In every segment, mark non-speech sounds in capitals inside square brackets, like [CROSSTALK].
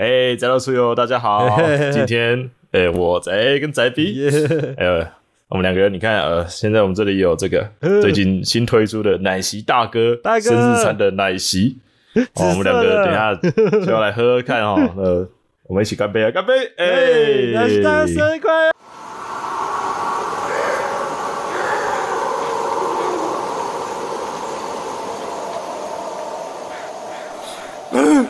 哎，宅到出游，大家好，今天哎我宅跟宅 B，呃，我们两个人，你看呃，现在我们这里有这个最近新推出的奶昔大哥大哥。生日餐的奶昔，哦，我们两个等一下就要来喝喝看哦，呃，[LAUGHS] 我们一起干杯啊，干杯！哎，大哥生日快乐！[LAUGHS]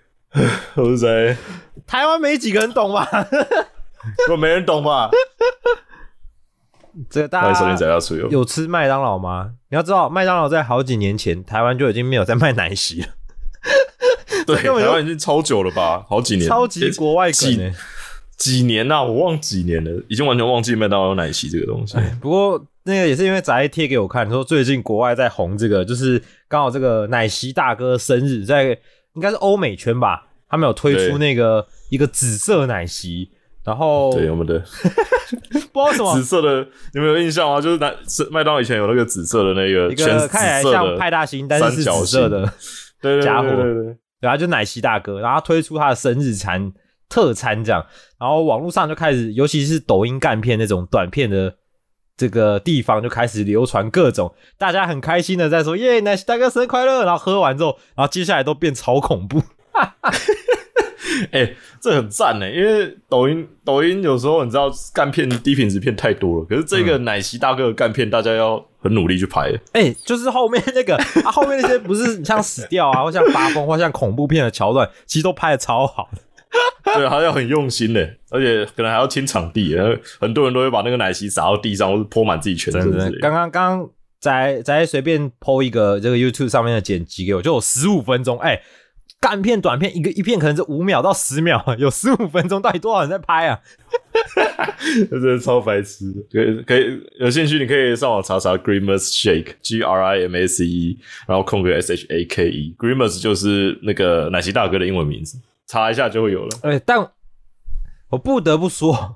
我是谁？台湾没几个人懂吧？如果没人懂吧？[LAUGHS] 这个大家。有吃麦当劳吗？你要知道，麦当劳在好几年前，台湾就已经没有在卖奶昔了，[LAUGHS] 对，台湾已经超久了吧？好几年，超级国外梗几欸几年呐、我忘几年了，已经完全忘记麦当劳有奶昔这个东西。不过那个也是因为宅贴给我看，说最近国外在红这个，就是刚好这个奶昔大哥生日，在应该是欧美圈吧，他们有推出那个一个紫色奶昔，然后对，我们的 [LAUGHS] 不知道什么。紫色的，你们有印象吗？就是奶是麦当劳以前有那个紫色的那个一个看起来像派大星，但是是紫色的，[LAUGHS] 对对家伙。对对对。对对啊，就奶昔大哥，然后他推出他的生日餐特餐这样，然后网络上就开始，尤其是抖音干片那种短片的这个地方就开始流传各种，大家很开心的在说耶，奶昔大哥生日快乐，然后喝完之后，然后接下来都变超恐怖，[LAUGHS] 哎、这很赞呢，因为抖音抖音有时候你知道干片低品质片太多了，可是这个奶昔大哥的干片，大家要很努力去拍。哎、就是后面那个啊，后面那些不是像死掉啊，或像发疯，或像恐怖片的桥段，其实都拍的超好的。[LAUGHS] 对，还要很用心的，而且可能还要清场地，然后很多人都会把那个奶昔洒到地上，或是泼满自己全身。刚刚刚刚在在随便剖一个这个 YouTube 上面的剪辑给我，就有十五分钟，哎、干片短片一个一片可能是五秒到十秒，[LAUGHS] 有十五分钟，到底多少人在拍啊？这 [LAUGHS] 真的超白痴的。可以可以有兴趣，你可以上网查查 Grimace Shake G R I M A C E，然后空格 S H A K E。Grimace 就是那个奶昔大哥的英文名字，查一下就会有了。哎、但我不得不说，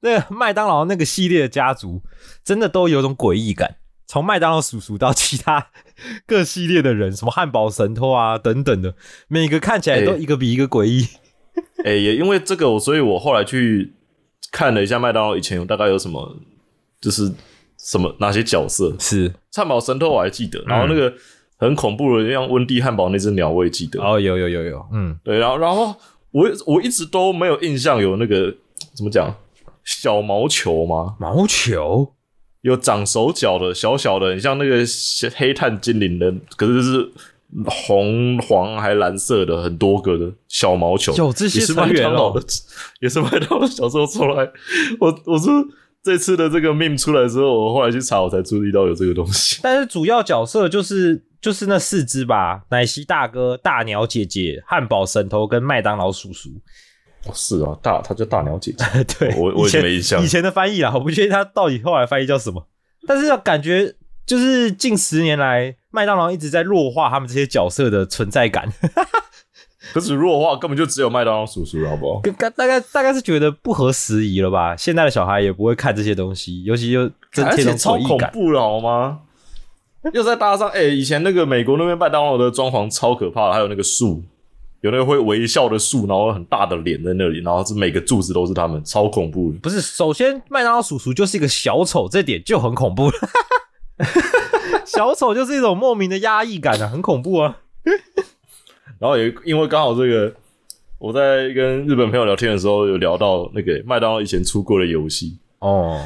那个麦当劳那个系列的家族真的都有种诡异感。从麦当劳叔叔到其他各系列的人，什么汉堡神偷啊等等的，每个看起来都哎一个比一个诡异。[LAUGHS] 哎、也因为这个，我所以我后来去看了一下麦当劳以前有大概有什么，就是什么哪些角色。是汉堡神偷我还记得，然后那个很恐怖的，像温蒂汉堡那只鸟我也记得。哦，有有有有，嗯，对，然后然后我我一直都没有印象有那个怎么讲小毛球吗？毛球有长手脚的小小的，很像那个黑炭精灵的，可是是红黄还蓝色的很多个的小毛球，有这些也是麦成员哦当劳的，也是麦当劳小时候出来。我我是这次的这个 meme 出来之后，我后来去查，我才注意到有这个东西。[LAUGHS] 但是主要角色就是就是那四只吧，奶昔大哥、大鸟姐姐、汉堡神偷跟麦当劳叔叔。哦，是啊，大他叫大鸟姐姐，[LAUGHS] 对，我我已经以前没印象以前的翻译啦，我不确定他到底后来翻译叫什么。但是感觉就是近十年来，麦当劳一直在弱化他们这些角色的存在感。可是弱化根本就只有麦当劳叔叔，好不好？跟大概大概是觉得不合时宜了吧？现在的小孩也不会看这些东西，尤其又增而添超恐。怖了，好吗？又再搭上，哎、以前那个美国那边麦当劳的装潢超可怕的，还有那个树，有那个会微笑的树，然后很大的脸在那里，然后是每个柱子都是他们，超恐怖的。不是，首先麦当劳叔叔就是一个小丑，这点就很恐怖了。[LAUGHS] 小丑就是一种莫名的压抑感啊，很恐怖啊。然后也因为刚好这个我在跟日本朋友聊天的时候，有聊到那个麦当劳以前出过的游戏，哦，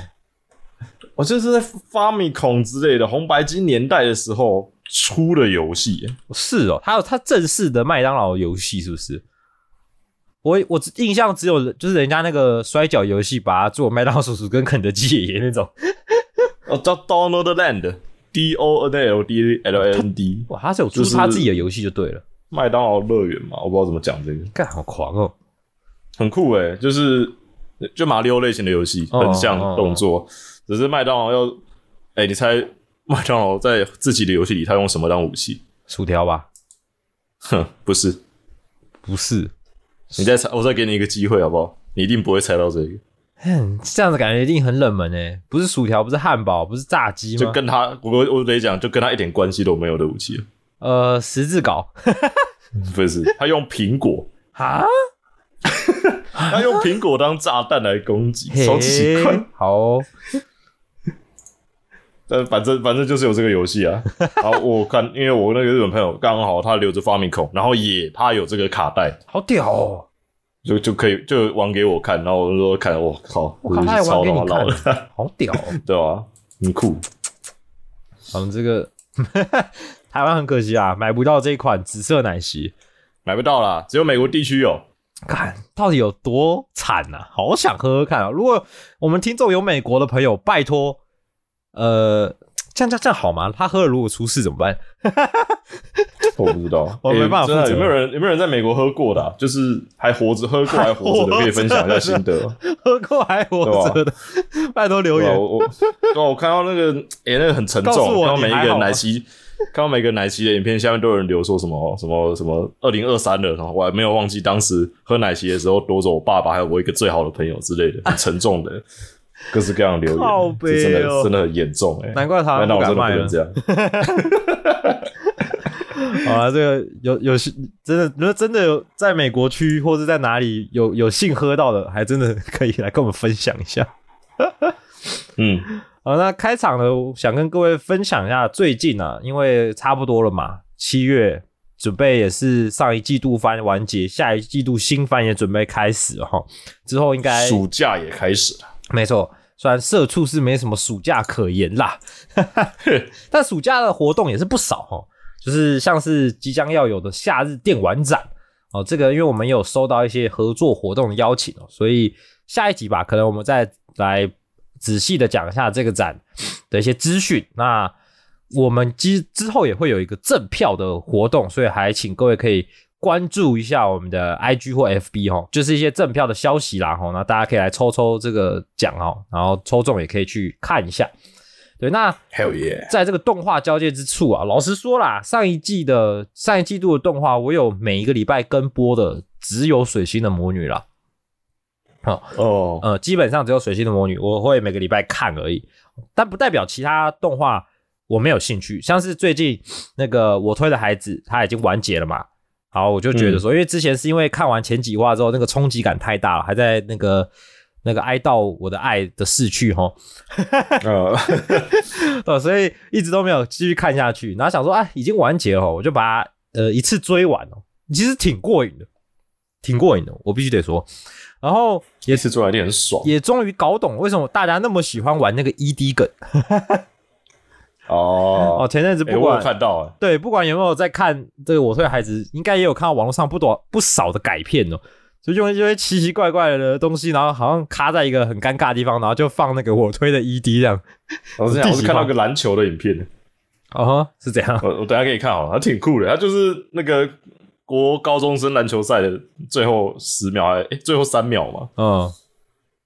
我这是在发米孔之类的红白机年代的时候出的游戏。是哦，还有它正式的麦当劳游戏是不是？我我印象只有就是人家那个摔跤游戏，把它做麦当劳叔叔跟肯德基爷爷那种。哦，叫 Donald Land，D O N L D L N D，哇，他是有出就是他自己的游戏就对了，麦当劳乐园嘛，我不知道怎么讲这个，干好狂哦！很酷诶、就是就马里奥类型的游戏，哦很像动作，只是麦当劳要，哎、你猜 [LAUGHS] 麦当劳在自己的游戏里他用什么当武器？薯条吧？哼，不是，不是，你再猜，我再给你一个机会好不好？你一定不会猜到这个，哼，这样子感觉一定很冷门诶，不是薯条，不是汉堡，不是炸鸡吗？就跟他，我我得讲，就跟他一点关系都没有的武器，呃十字镐 [LAUGHS] 不是，他用苹果，啊，[LAUGHS] 他用苹果当炸弹来攻击，超奇怪。好哦、[LAUGHS] 但反正反正就是有这个游戏啊。然后我看，因为我那个日本朋友刚好他留着发明孔，然后也他有这个卡带，好屌哦！就就可以就玩给我看，然后我就说看，我靠，我靠，他也玩给你超他妈老看的，，好屌、哦！对吧？很酷。我们这个台湾很可惜啊，买不到这一款紫色奶昔。买不到啦，只有美国地区有。看到底有多惨呐、好想喝喝看啊！如果我们听众有美国的朋友，拜托，呃，这样这样这样好吗？他喝了如果出事怎么办？[LAUGHS] 我不知道，[LAUGHS] 我没办法负责欸真的有没有人有没有人在美国喝过的啊、就是还活着喝过 [LAUGHS] 还活着的，可以分享一下心得。喝过还活着的，拜托留言。我我对啊我看到那个，诶、那个很沉告诉重。我看到每一个你还好吗奶昔，看到每个奶昔的影片下面都有人留说什么什么什么二零二三了，然后我还没有忘记当时喝奶昔的时候夺走我爸爸还有我一个最好的朋友之类的，很沉重的 [LAUGHS] 各式各样的留言，靠真哦的真的很严重哎、难怪台湾那我真的不不敢卖了能这样。[LAUGHS] 好了，这个有有真的，如果真的有在美国区或者在哪里有有幸喝到的，还真的可以来跟我们分享一下。嗯，好，那开场呢，我想跟各位分享一下最近啊，因为差不多了嘛，七月准备也是上一季度番完结，下一季度新番也准备开始了哈。之后应该暑假也开始了，没错，虽然社畜是没什么暑假可言啦，[LAUGHS] 但暑假的活动也是不少哦。就是像是即将要有的夏日电玩展哦，这个因为我们有收到一些合作活动的邀请哦，所以下一集吧，可能我们再来仔细的讲一下这个展的一些资讯。那我们之之后也会有一个赠票的活动，所以还请各位可以关注一下我们的 IG 或 FB 哦，就是一些赠票的消息啦哈。那大家可以来抽抽这个奖哦，然后抽中也可以去看一下。对，那 Hell yeah！在这个动画交界之处啊，老实说啦，上一季的上一季度的动画，我有每一个礼拜跟播的只有水星的魔女啦。哦，呃，基本上只有水星的魔女，我会每个礼拜看而已，但不代表其他动画我没有兴趣。像是最近那个我推的孩子，他已经完结了嘛，好，我就觉得说，因为之前是因为看完前几话之后，那个冲击感太大了，还在那个那个哀悼我的爱的逝去哈，呃，[LAUGHS] 呃，所以一直都没有继续看下去。然后想说，哎，已经完结了哦，我就把它呃一次追完哦，其实挺过瘾的，挺过瘾的，我必须得说。然后也是做来一定很爽也终于搞懂为什么大家那么喜欢玩那个 ED 梗哦哦。前阵子欸我不管、有看到哎，对，不管有没有在看这个我推的孩子，应该也有看到网络上不多不少的改片哦。就用一些奇奇怪怪的东西，然后好像卡在一个很尴尬的地方，然后就放那个我推的 ED 这样。我是我是看到个篮球的影片，哦呵，是这样。我我等下给你看好了，它挺酷的，它就是那个国高中生篮球赛的最后十秒还哎最后三秒嘛，嗯，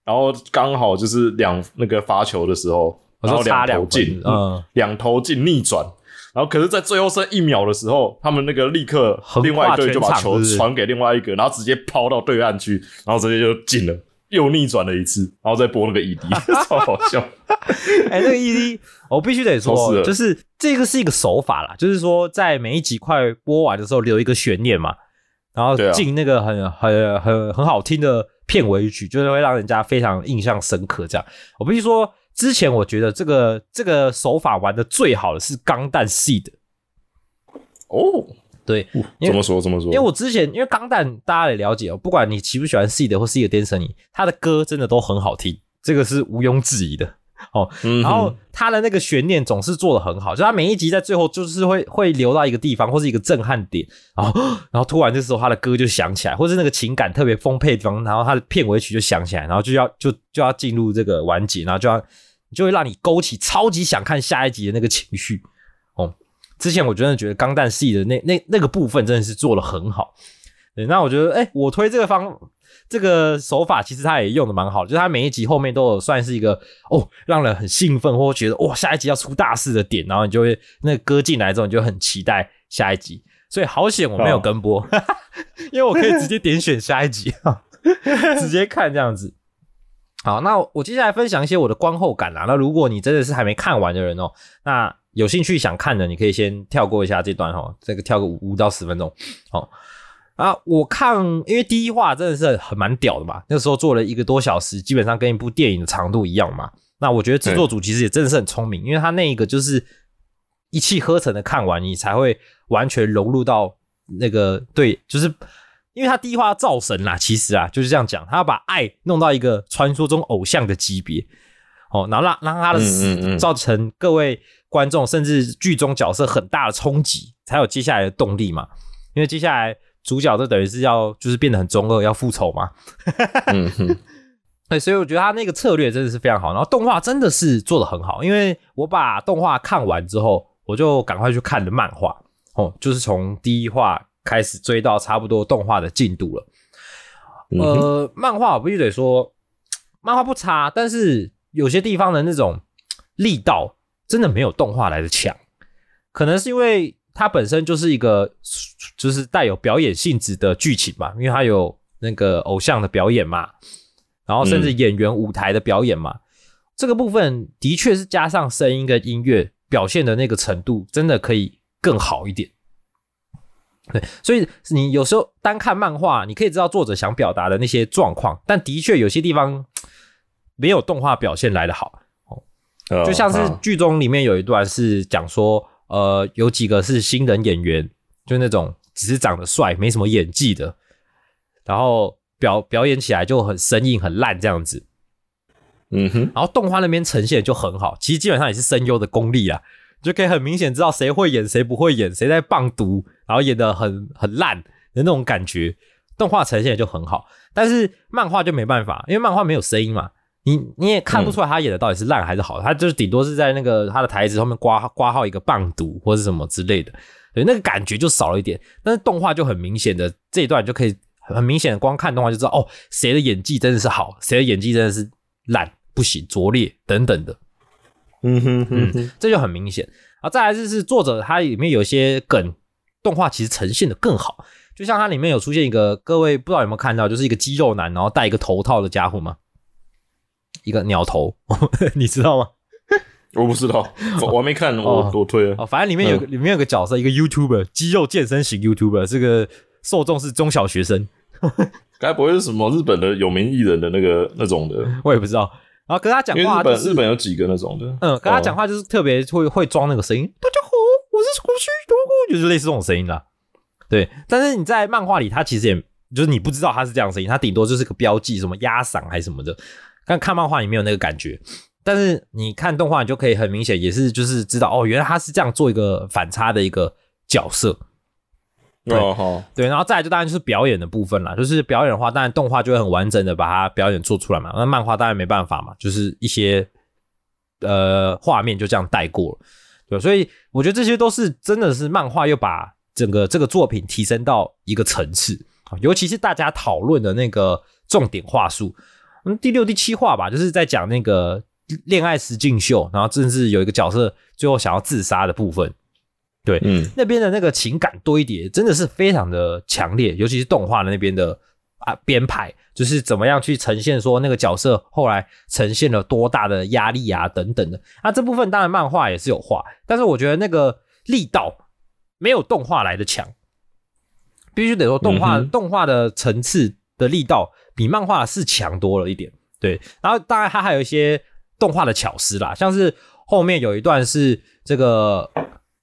然后刚好就是两那个发球的时候，然后两两投进，嗯，两头进逆转，然后可是，在最后剩一秒的时候，他们那个立刻另外一队就把球传给另外一个，然后直接抛到对岸去，然后直接就进了，又逆转了一次，然后再播那个 ED，[LAUGHS] 超好笑。[LAUGHS] 哎、那个 ED，我必须得说，就是这个是一个手法啦，就是说在每一集快播完的时候留一个悬念嘛，然后进那个很很很很好听的片尾曲，就是会让人家非常印象深刻。这样，我必须说，之前我觉得这个这个手法玩的最好的是钢弹系的，哦，对，怎么说怎么说？因为我之前因为钢弹大家也了解哦，不管你喜不喜欢 C 的或 C 的 Destiny，他的歌真的都很好听，这个是毋庸置疑的 [LAUGHS] 哦。然后他的那个悬念总是做的很好，就他每一集在最后就是会会留到一个地方或是一个震撼点，然后 [GASPS] 然后突然这时候他的歌就响起来，或是那个情感特别丰沛的地方，然后他的片尾曲就响起来，然后就要就就要进入这个完结，然后就要就会让你勾起超级想看下一集的那个情绪哦。之前我真的觉得钢弹系的那那那个部分真的是做的很好，对，那我觉得哎、我推这个方这个手法其实他也用的蛮好的，就是他每一集后面都有算是一个哦让人很兴奋或觉得哇下一集要出大事的点，然后你就会那个歌进来之后你就很期待下一集，所以好险我没有跟播，[LAUGHS] 因为我可以直接点选下一集，[LAUGHS] 直接看这样子。好，那我接下来分享一些我的观后感啦。那如果你真的是还没看完的人哦，那有兴趣想看的，你可以先跳过一下这段哦，这个跳个五五到十分钟。哦，啊，我看，因为第一话真的是很蛮屌的嘛，那时候做了一个多小时，基本上跟一部电影的长度一样嘛。那我觉得制作组其实也真的是很聪明，因为他那一个就是一气呵成的看完，你才会完全融入到那个对，就是因为他第一话要造神啦，其实啊就是这样讲，他要把爱弄到一个传说中偶像的级别，哦，然后让让他的死造成各位观众甚至剧中角色很大的冲击，才有接下来的动力嘛。因为接下来主角就等于是要就是变得很中二，要复仇嘛。嗯哼，[LAUGHS] 对，所以我觉得他那个策略真的是非常好，然后动画真的是做的很好，因为我把动画看完之后，我就赶快去看了漫画，哦，就是从第一话开始追到差不多动画的进度了。呃，漫画我必须得说，漫画不差，但是有些地方的那种力道真的没有动画来的强，可能是因为它本身就是一个就是带有表演性质的剧情嘛，因为它有那个偶像的表演嘛，然后甚至演员舞台的表演嘛，这个部分的确是加上声音跟音乐表现的那个程度，真的可以更好一点。对，所以你有时候单看漫画，你可以知道作者想表达的那些状况，但的确有些地方没有动画表现来的好。哦就像是剧中里面有一段是讲说，呃，有几个是新人演员，就那种只是长得帅，没什么演技的，然后表表演起来就很生硬、很烂这样子。嗯哼，然后动画那边呈现就很好，其实基本上也是声优的功力啊，就可以很明显知道谁会演，谁不会演，谁在棒读，然后演的很很烂的那种感觉。动画呈现的就很好，但是漫画就没办法，因为漫画没有声音嘛，你你也看不出来他演的到底是烂还是好，他就是顶多是在那个他的台词后面挂挂号一个棒读或是什么之类的，对，那个感觉就少了一点。但是动画就很明显的这一段就可以很明显的光看动画就知道，哦，谁的演技真的是好，谁的演技真的是烂不行拙劣等等的，嗯哼哼哼，这就很明显。啊，再来就是作者他里面有一些梗，动画其实呈现的更好，就像它里面有出现一个，各位不知道有没有看到，就是一个肌肉男，然后戴一个头套的家伙吗？一个鸟头，[LAUGHS] 你知道吗？我不知道，[LAUGHS] 我没看，我哦我推了哦，，反正里面有个、里面有个角色，一个 YouTuber，肌肉健身型 YouTuber，这个受众是中小学生，[LAUGHS] 该不会是什么日本的有名艺人的那个那种的？我也不知道。然后跟他讲话就是本日本有几个那种的，嗯，跟他讲哦，话就是特别会会装那个声音，大家好，我是胡须独孤，就是类似这种声音啦。对，但是你在漫画里，他其实也就是你不知道他是这样的声音，他顶多就是个标记，什么压嗓还是什么的。但看漫画你没有那个感觉，但是你看动画，你就可以很明显也是就是知道哦，原来他是这样做一个反差的一个角色。对对，然后再来就当然就是表演的部分了，就是表演的话，当然动画就会很完整的把它表演做出来嘛，那漫画当然没办法嘛，就是一些呃画面就这样带过了，对，所以我觉得这些都是真的是漫画又把整个这个作品提升到一个层次啊，尤其是大家讨论的那个重点话术，嗯，第六、第七话吧，就是在讲那个恋爱实境秀，然后甚至有一个角色最后想要自杀的部分，对，嗯那边的那个情感堆叠真的是非常的强烈，尤其是动画的那边的啊编排，就是怎么样去呈现说那个角色后来呈现了多大的压力啊等等的。那这部分当然漫画也是有画，但是我觉得那个力道没有动画来的强，必须得说动画、嗯动画的层次的力道比漫画是强多了一点。对，然后当然它还有一些动画的巧思啦，像是后面有一段是这个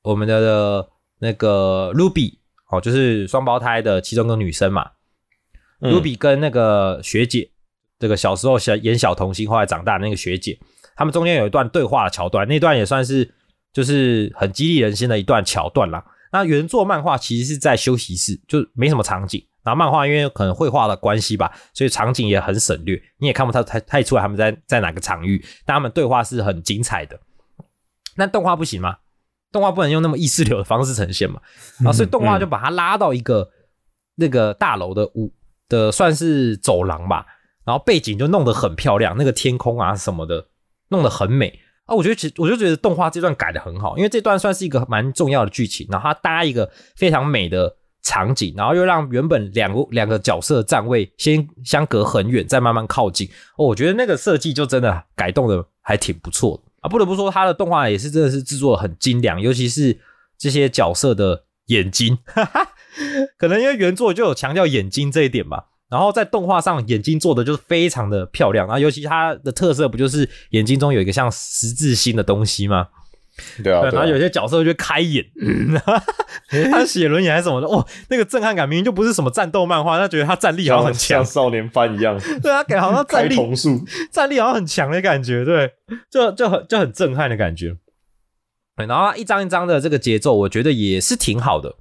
我们的那个 Ruby 哦，就是双胞胎的其中一个女生嘛，嗯卢比跟那个学姐，这个小时候小演小童星，后来长大的那个学姐，他们中间有一段对话的桥段，那段也算是就是很激励人心的一段桥段啦。那原作漫画其实是在休息室，就没什么场景。然后漫画因为可能绘画的关系吧，所以场景也很省略，你也看不太太太出来他们在在哪个场域，但他们对话是很精彩的。那动画不行吗？动画不能用那么意识流的方式呈现嘛？然后所以动画就把它拉到一个那个大楼的屋的算是走廊吧，然后背景就弄得很漂亮，那个天空啊什么的弄得很美啊。我觉得其实我就觉得动画这段改的很好，因为这段算是一个蛮重要的剧情，然后它搭一个非常美的场景，然后又让原本两个两个角色站位先相隔很远，再慢慢靠近。哦，我觉得那个设计就真的改动的还挺不错的啊。不得不说，它的动画也是真的是制作的很精良，尤其是这些角色的眼睛，哈哈，可能因为原作就有强调眼睛这一点吧。然后在动画上，眼睛做的就是非常的漂亮，然后尤其它的特色不就是眼睛中有一个像十字星的东西吗？对啊，对，对啊。然后有些角色就会开眼，[LAUGHS] 他写轮眼还是什么的，哇，那个震撼感明明就不是什么战斗漫画，他觉得他战力好像很强像，少年番一样。[LAUGHS] 对啊，给好像 [LAUGHS] 战力战力好像很强的感觉，对，就就很就很震撼的感觉。对，然后它一张一张的这个节奏，我觉得也是挺好的，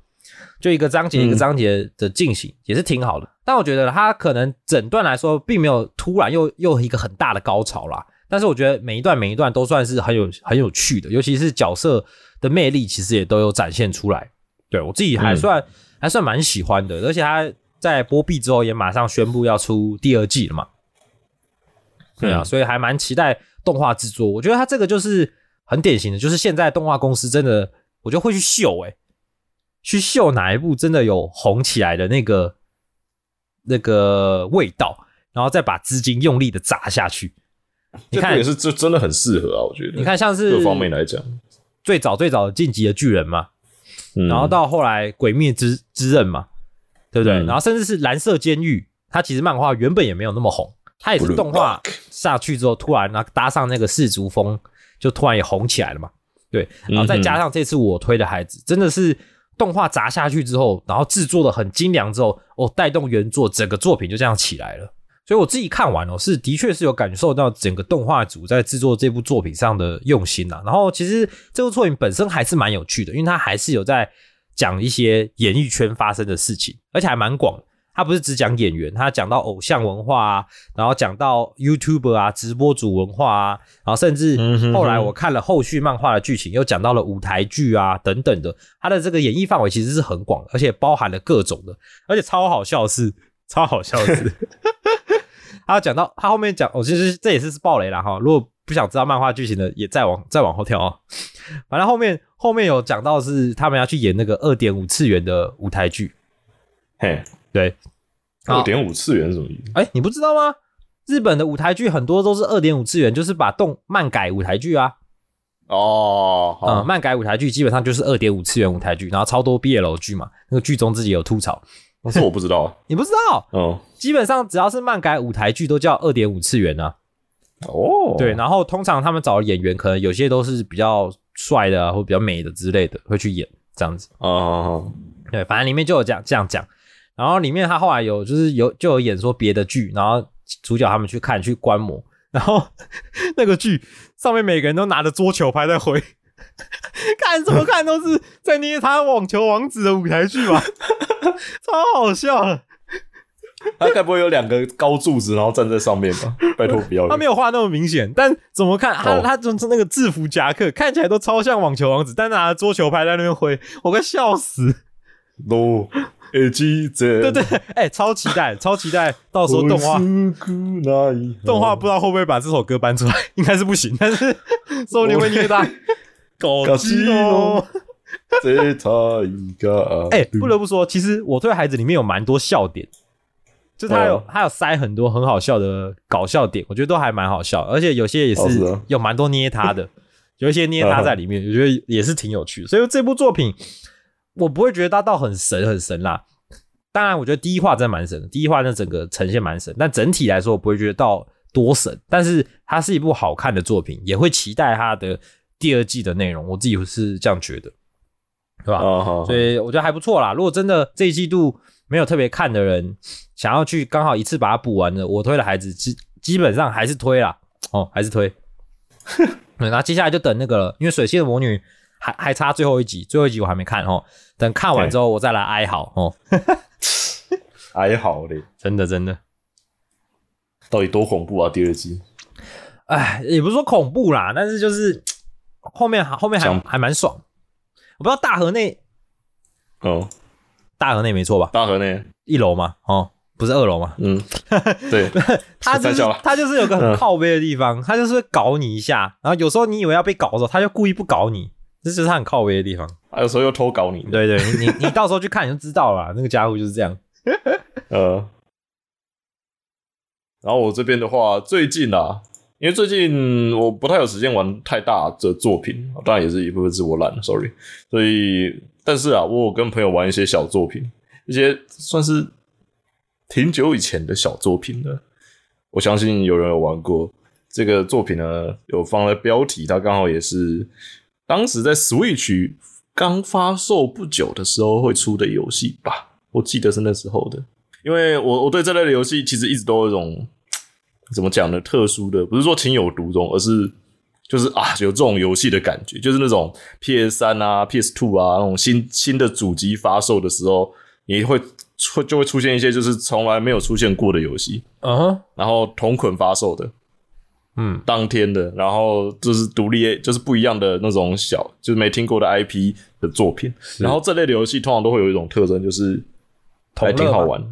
就一个章节一个章节的进行、也是挺好的。但我觉得他可能整段来说，并没有突然又又一个很大的高潮啦。但是我觉得每一段每一段都算是很有很有趣的，尤其是角色的魅力，其实也都有展现出来。对我自己还算、还算蛮喜欢的，而且他在播毕之后也马上宣布要出第二季了嘛。对啊，嗯所以还蛮期待动画制作。我觉得他这个就是很典型的，就是现在动画公司真的，我觉得会去秀、欸，去秀哪一部真的有红起来的那个那个味道，然后再把资金用力的砸下去。你看这也，是这真的很适合啊，我觉得。你看像是各方面来讲，最早最早的晋级的巨人嘛，嗯然后到后来鬼灭之之刃嘛，对不对？嗯然后甚至是蓝色监狱，它其实漫画原本也没有那么红，它也是动画下去之后，突然然后搭上那个氏族风，就突然也红起来了嘛。对，然后再加上这次我推的孩子，真的是动画砸下去之后，然后制作的很精良之后，哦，带动原作整个作品就这样起来了。所以我自己看完哦，是的确是有感受到整个动画组在制作这部作品上的用心呐、然后其实这部作品本身还是蛮有趣的，因为它还是有在讲一些演艺圈发生的事情，而且还蛮广。它不是只讲演员，它讲到偶像文化啊，然后讲到 YouTuber 啊、直播主文化啊，然后甚至后来我看了后续漫画的剧情，又讲到了舞台剧啊等等的，它的这个演绎范围其实是很广的，而且包含了各种的，而且超好笑的是，超好笑的是，[LAUGHS] 他讲到他后面讲，哦，其实这也是暴雷了哈。如果不想知道漫画剧情的，也再往再往后跳啊。反正后面后面有讲到是他们要去演那个二点五次元的舞台剧，嘿，对，二点五次元是什么意思？哎，你不知道吗？日本的舞台剧很多都是二点五次元，就是把动漫改舞台剧啊。哦，嗯，漫改舞台剧基本上就是二点五次元舞台剧，然后超多 BL 剧嘛。那个剧中自己有吐槽，这我不知道。[LAUGHS] 你不知道？哦基本上只要是漫改舞台剧都叫二点五次元啊。哦，对，然后通常他们找的演员可能有些都是比较帅的啊，或比较美的之类的，会去演这样子。啊好好对，反正里面就有这样这样讲。然后里面他后来有就是有就有演说别的剧，然后主角他们去看去观摩，[LAUGHS] 然后那个剧上面每个人都拿着桌球拍在挥，[LAUGHS] 看怎么看都是在捏他网球王子的舞台剧吧，[LAUGHS] 超好笑的。他该不会有两个高柱子，然后站在上面吧？[LAUGHS] 拜托不要。他没有画那么明显，但怎么看他哦他就是那个制服夹克看起来都超像网球王子，但拿着桌球拍在那边挥，我快笑死。no 对对，哎、超期待，超期待，到时候动画动画不知道会不会把这首歌搬出来，应该是不行，但是说不定会虐待狗搞鸡基哦。哦，这他一个 [LAUGHS] 哎、不得不说，其实我对孩子里面有蛮多笑点，就是他有、哦他有塞很多很好笑的搞笑点，我觉得都还蛮好笑，而且有些也是有蛮多捏他的，有一些捏他在里面，我觉得也是挺有趣的。所以这部作品我不会觉得它到很神很神啦。当然，我觉得第一话真的蛮神的，第一话那整个呈现蛮神，但整体来说我不会觉得到多神，但是它是一部好看的作品，也会期待它的第二季的内容，我自己是这样觉得。对吧？哦，所以我觉得还不错啦。如果真的这一季度没有特别看的人，想要去刚好一次把它补完的，我推的孩子基基本上还是推啦，哦，还是推。[LAUGHS] 对，那接下来就等那个了，因为水系的魔女还还差最后一集，最后一集我还没看哦，等看完之后我再来哀嚎哦，[LAUGHS] 哀嚎嘞，真的真的，到底多恐怖啊！第二季哎，也不是说恐怖啦，但是就是后面后面还还蛮爽。我不知道大河内哦，大河内没错吧？大河内，一楼嘛，哦，不是二楼嘛？嗯，对，[LAUGHS] 他就是他就是有个很嗯靠背的地方，他就是会搞你一下，然后有时候你以为要被搞的时候，他就故意不搞你，这就是他很靠背的地方。还有时候又偷搞你，对对，你你你到时候去看你就知道了啦，那个家伙就是这样。[LAUGHS] 呃，然后我这边的话，最近啊，因为最近我不太有时间玩太大的作品，当然也是一部分是我懒，sorry。所以，但是啊，我有跟朋友玩一些小作品，一些算是挺久以前的小作品了。我相信有人有玩过这个作品呢，有放在标题，它刚好也是当时在 Switch 刚发售不久的时候会出的游戏吧，我记得是那时候的。因为我我对这类的游戏其实一直都有一种怎么讲呢，特殊的，不是说情有独钟，而是就是啊有这种游戏的感觉，就是那种 PS 三啊、PS Two 啊那种新新的主机发售的时候，你会出就会出现一些就是从来没有出现过的游戏，嗯哼，然后同捆发售的，嗯，当天的，然后就是独立，就是不一样的那种小，就是没听过的 IP 的作品。然后这类的游戏通常都会有一种特征，就是还挺好玩，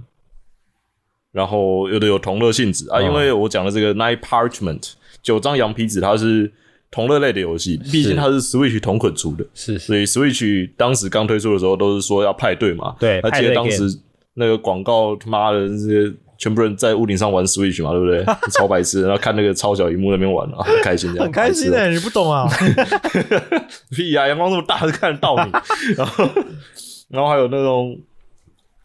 然后有的有同乐性质啊。嗯因为我讲的这个 Night Parchment 九张羊皮纸，它是同乐类的游戏，毕竟它是 Switch 同捆出的，是是，所以 Switch 当时刚推出的时候都是说要派对嘛。对还记得派对当时那个广告，他妈的这些全部人在屋顶上玩 Switch 嘛，对不对？[LAUGHS] 超白痴，然后看那个超小荧幕那边玩啊，很开心这样，[LAUGHS] 很开心的，你不懂啊？[LAUGHS] 屁呀、阳光那么大，是看得到你。然后，然后还有那种，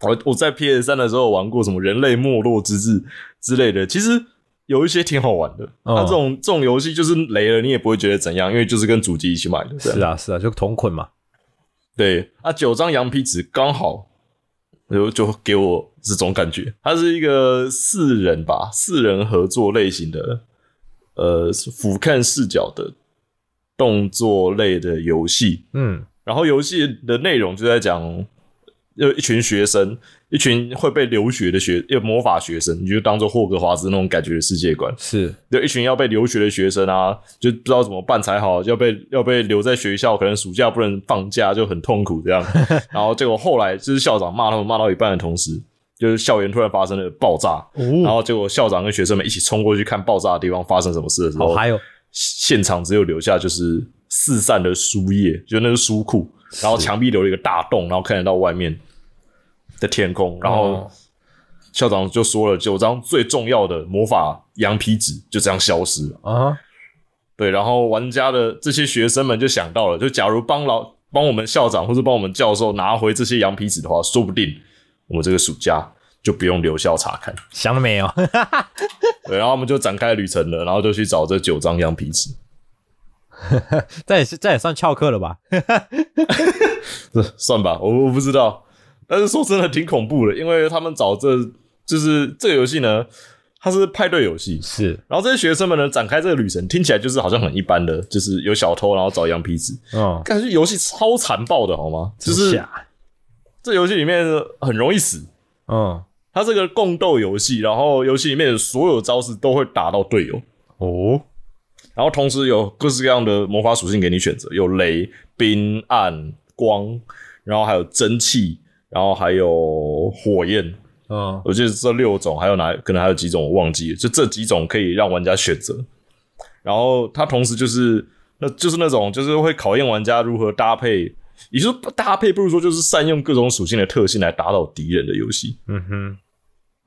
我我在 PS 三的时候玩过什么《人类没落之日》之类的，其实有一些挺好玩的。哦那、这种这种游戏就是雷了，你也不会觉得怎样，因为就是跟主机一起买的。是啊是啊，就同捆嘛。对啊，九张羊皮纸刚好就就给我这种感觉，它是一个四人吧，四人合作类型的，呃，俯瞰视角的动作类的游戏。嗯，然后游戏的内容就在讲，有一群学生，一群会被留学的学，有魔法学生，你就当做霍格华兹那种感觉的世界观。是。有一群要被留学的学生啊，就不知道怎么办才好，要被要被留在学校，可能暑假不能放假，就很痛苦这样。[LAUGHS] 然后结果后来就是校长骂他们骂到一半的同时，就是校园突然发生了爆炸，然哦，后结果校长跟学生们一起冲过去看爆炸的地方发生什么事的时候，还有。现场只有留下就是四散的书页，就那个书库，然后墙壁留了一个大洞，然后看得到外面的天空，然后哦校长就说了，九张最重要的魔法羊皮纸就这样消失了。啊，对，然后玩家的这些学生们就想到了，就假如帮老帮我们校长或者帮我们教授拿回这些羊皮纸的话，说不定我们这个暑假就不用留校查看。想了没有？[LAUGHS] 对，然后我们就展开旅程了，然后就去找这九张羊皮纸。[LAUGHS] 这也是这也算翘课了吧？这 [LAUGHS] 算吧，我我不知道。但是说真的挺恐怖的，因为他们找这就是这个游戏呢，它是派对游戏，是，然后这些学生们呢展开这个旅程，听起来就是好像很一般的，就是有小偷然后找羊皮纸，嗯，感觉游戏超残暴的好吗？就是这游戏里面很容易死，嗯，它这个共斗游戏，然后游戏里面的所有招式都会打到队友，哦，然后同时有各式各样的魔法属性给你选择，有雷、冰、暗、光，然后还有蒸汽，然后还有火焰。嗯，我记得这六种，还有哪可能还有几种我忘记了，就这几种可以让玩家选择。然后它同时就是那就是那种就是会考验玩家如何搭配，也就是说搭配不如说就是善用各种属性的特性来打倒敌人的游戏。嗯哼，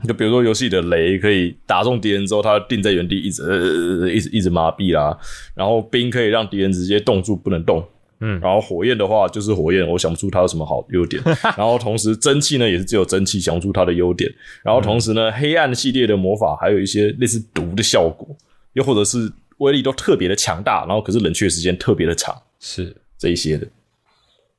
就比如说游戏的雷可以打中敌人之后，它定在原地一直呃一直一直麻痹啦，然后冰可以让敌人直接冻住不能动，嗯然后火焰的话就是火焰，我想不出它有什么好优点。[LAUGHS] 然后同时蒸汽呢也是只有蒸汽，想不出它的优点。然后同时呢，黑暗系列的魔法还有一些类似毒的效果，又或者是威力都特别的强大，然后可是冷却时间特别的长。是，这一些的。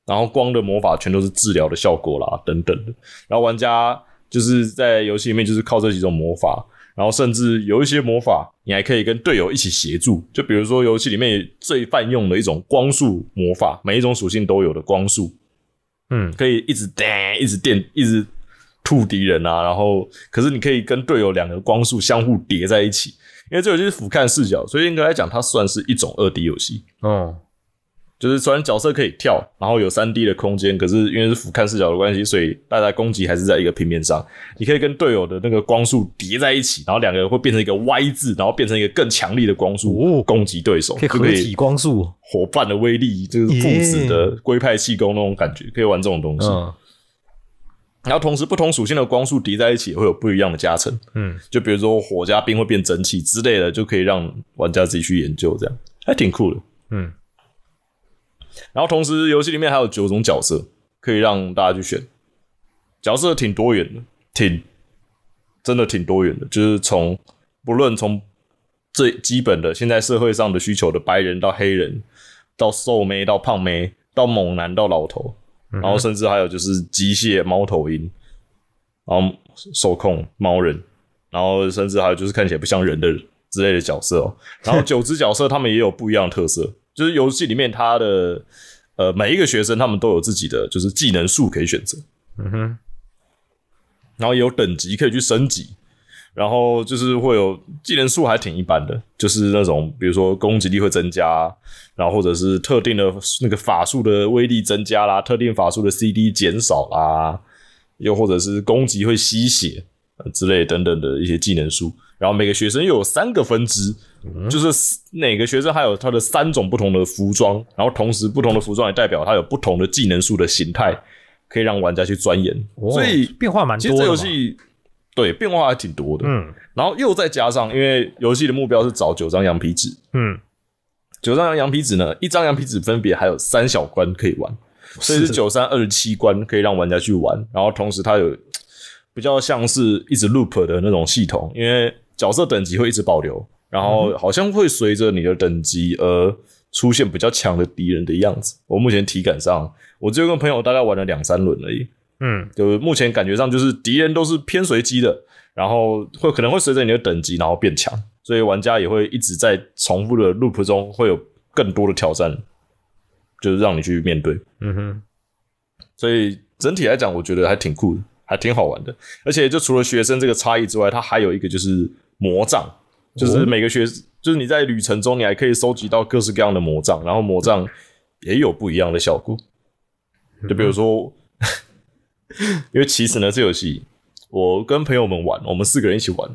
然后光的魔法全都是治疗的效果啦，等等的。然后玩家就是在游戏里面就是靠这几种魔法，然后甚至有一些魔法你还可以跟队友一起协助。就比如说游戏里面最泛用的一种光速魔法，每一种属性都有的光速，嗯，可以一直电、一直电、一直吐敌人啊。然后可是你可以跟队友两个光速相互叠在一起，因为这游戏是俯瞰视角，所以应该来讲它算是一种二 D 游戏。哦，就是虽然角色可以跳，然后有三 D 的空间，可是因为是俯瞰视角的关系，所以大家攻击还是在一个平面上。你可以跟队友的那个光束叠在一起，然后两个人会变成一个 Y 字，然后变成一个更强力的光束、哦攻击对手，可以合体光束，伙伴的威力，就是父子的龟派气功那种感觉，可以玩这种东西。嗯然后同时不同属性的光束叠在一起，也会有不一样的加成。嗯，就比如说火加冰会变蒸汽之类的，就可以让玩家自己去研究，这样还挺酷的。嗯，然后同时游戏里面还有九种角色可以让大家去选，角色挺多元的，挺真的挺多元的，就是从不论从最基本的现在社会上的需求的白人到黑人，到瘦妹到胖妹，到猛男到老头，然后甚至还有就是机械猫头鹰，然后手控猫人，然后甚至还有就是看起来不像人的之类的角色哦。然后九只角色他们也有不一样的特色，就是游戏里面它的呃每一个学生他们都有自己的就是技能树可以选择，嗯哼，然后也有等级可以去升级。然后就是会有技能数还挺一般的，就是那种比如说攻击力会增加，然后或者是特定的那个法术的威力增加啦，特定法术的 CD 减少啦，又或者是攻击会吸血、呃、之类等等的一些技能数。然后每个学生又有三个分支，就是每个学生还有他的三种不同的服装，然后同时不同的服装也代表他有不同的技能数的形态，可以让玩家去钻研。哦所以变化蛮多其实这。游戏对变化还挺多的。嗯然后又再加上，因为游戏的目标是找九张羊皮纸，嗯，九张羊皮纸呢，一张羊皮纸分别还有三小关可以玩，所以是九三二十七关可以让玩家去玩。然后同时它有比较像是一直 loop 的那种系统，因为角色等级会一直保留，然后好像会随着你的等级而出现比较强的敌人的样子。我目前体感上，我只有跟朋友大概玩了两三轮而已。嗯，就目前感觉上就是敌人都是偏随机的，然后会可能会随着你的等级然后变强，所以玩家也会一直在重复的 loop 中会有更多的挑战，就是让你去面对。嗯哼，所以整体来讲，我觉得还挺酷的，还挺好玩的。而且就除了学生这个差异之外，它还有一个就是魔杖，就是每个学就是你在旅程中你还可以收集到各式各样的魔杖，然后魔杖也有不一样的效果。就比如说，[LAUGHS] 因为其实呢，这游戏我跟朋友们玩，我们四个人一起玩。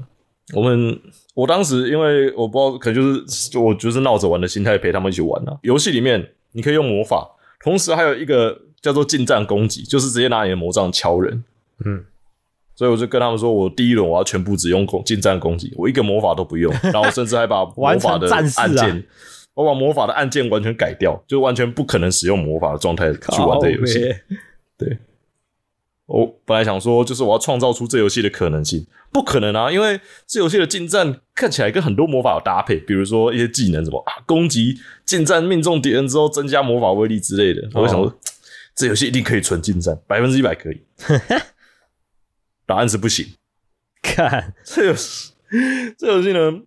我们我当时因为我不知道，可能就是我就是闹着玩的心态陪他们一起玩啊。游戏里面你可以用魔法，同时还有一个叫做近战攻击，就是直接拿你的魔杖敲人。嗯，所以我就跟他们说，我第一轮我要全部只用攻近战攻击，我一个魔法都不用，[LAUGHS] 然后甚至还把魔法的按键，我把魔法的按键完全改掉，就完全不可能使用魔法的状态去玩这游戏。[LAUGHS] 对我本来想说，就是我要创造出这游戏的可能性，不可能啊，因为这游戏的近战看起来跟很多魔法有搭配，比如说一些技能什么啊，攻击近战命中敌人之后增加魔法威力之类的。我就想说，这游戏一定可以纯近战，百分之一百可以。[LAUGHS] 答案是不行。看，[LAUGHS] 这游戏，这游戏呢，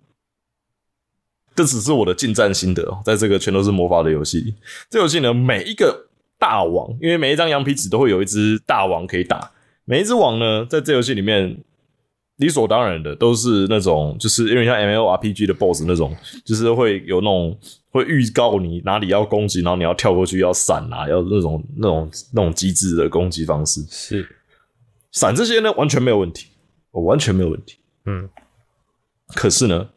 这只是我的近战心得哦，在这个全都是魔法的游戏里，这游戏呢，每一个大王，因为每一张羊皮纸都会有一只大王可以打，每一只王呢，在这游戏里面理所当然的都是那种，就是因为像 M L R P G 的 BOSS 那种，就是会有那种会预告你哪里要攻击，然后你要跳过去要闪啊，要那种那种那种机制的攻击方式，是，闪这些呢完全没有问题，我完全没有问题。嗯，可是呢，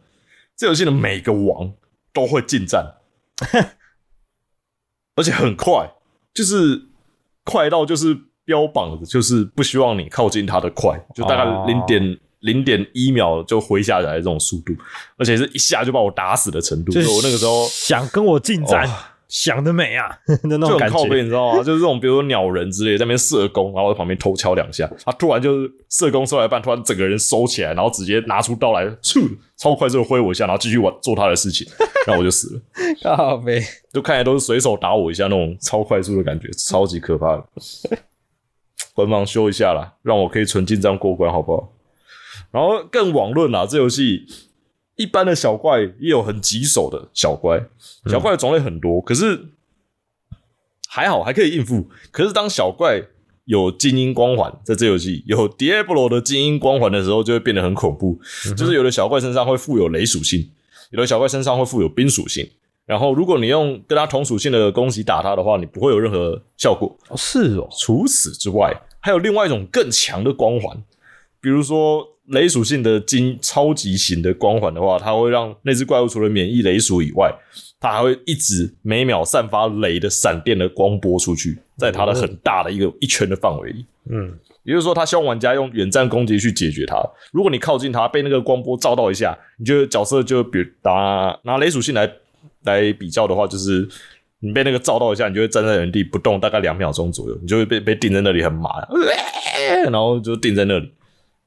这游戏的每个王都会近战，[LAUGHS] 而且很快，就是快到就是标榜的，就是不希望你靠近它的快，就大概哦。零点零点一秒就挥下来的这种速度，而且是一下就把我打死的程度。就就是我那个时候想跟我近战，哦想得美啊的 [LAUGHS] 那就种感很靠背，觉。你知道吗？[LAUGHS] 就是这种，比如说鸟人之类，在那边射弓，然后在旁边偷敲两下，他突然就是射弓射到一半，突然整个人收起来，然后直接拿出刀来，咻，超快速的挥我一下，然后继续玩做他的事情，[LAUGHS] 然后我就死了。靠背，就看起来都是随手打我一下那种超快速的感觉，超级可怕的。官方修一下啦，让我可以纯进账过关，好不好？然后更网论啦，这游戏一般的小怪也有很棘手的小怪，小怪的种类很多，可是还好还可以应付。可是当小怪有精英光环，在这游戏有 Diablo 的精英光环的时候，就会变得很恐怖。就是有的小怪身上会附有雷属性，有的小怪身上会附有冰属性。然后，如果你用跟它同属性的攻击打它的话，你不会有任何效果。哦是哦，除此之外，还有另外一种更强的光环，比如说雷属性的金超级型的光环的话，它会让那只怪物除了免疫雷属以外，它还会一直每秒散发雷的闪电的光波出去，在它的很大的一个一圈的范围里。嗯，也就是说，他希望玩家用远战攻击去解决它。如果你靠近它，被那个光波照到一下，你就角色就比如拿拿雷属性来来比较的话，就是你被那个照到一下，你就会站在原地不动，大概两秒钟左右，你就会被被定在那里很麻，然后就定在那里。